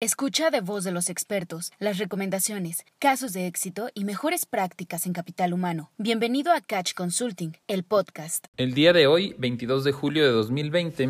Escucha de voz de los expertos las recomendaciones, casos de éxito y mejores prácticas en capital humano. Bienvenido a Catch Consulting, el podcast. El día de hoy, 22 de julio de 2020,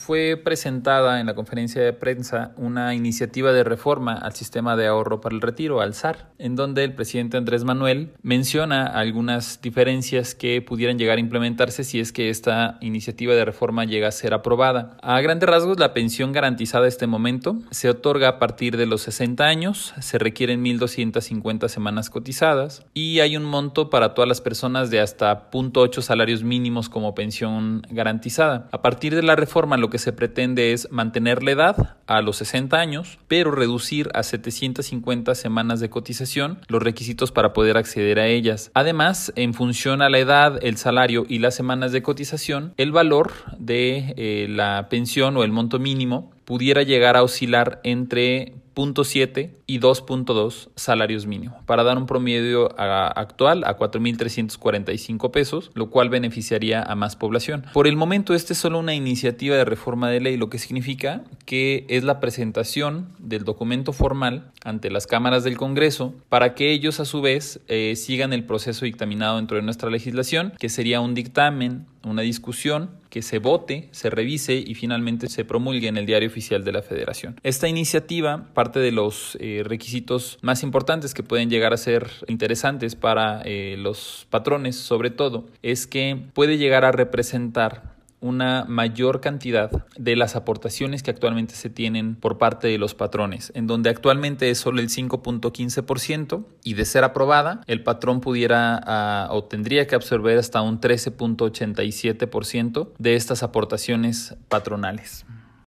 fue presentada en la conferencia de prensa una iniciativa de reforma al sistema de ahorro para el retiro, al SAR, en donde el presidente Andrés Manuel menciona algunas diferencias que pudieran llegar a implementarse si es que esta iniciativa de reforma llega a ser aprobada. A grandes rasgos, la pensión garantizada a este momento se otorga a partir de los 60 años, se requieren 1.250 semanas cotizadas y hay un monto para todas las personas de hasta 0.8 salarios mínimos como pensión garantizada. A partir de la reforma lo que se pretende es mantener la edad a los 60 años, pero reducir a 750 semanas de cotización los requisitos para poder acceder a ellas. Además, en función a la edad, el salario y las semanas de cotización, el valor de eh, la pensión o el monto mínimo pudiera llegar a oscilar entre 0.7 y 2.2 salarios mínimos, para dar un promedio actual a 4.345 pesos, lo cual beneficiaría a más población. Por el momento, esta es solo una iniciativa de reforma de ley, lo que significa que es la presentación del documento formal ante las cámaras del Congreso para que ellos a su vez eh, sigan el proceso dictaminado dentro de nuestra legislación, que sería un dictamen, una discusión, que se vote, se revise y finalmente se promulgue en el diario oficial de la Federación. Esta iniciativa parte de los eh, requisitos más importantes que pueden llegar a ser interesantes para eh, los patrones, sobre todo, es que puede llegar a representar una mayor cantidad de las aportaciones que actualmente se tienen por parte de los patrones, en donde actualmente es solo el 5.15% y de ser aprobada, el patrón pudiera ah, o tendría que absorber hasta un 13.87% de estas aportaciones patronales.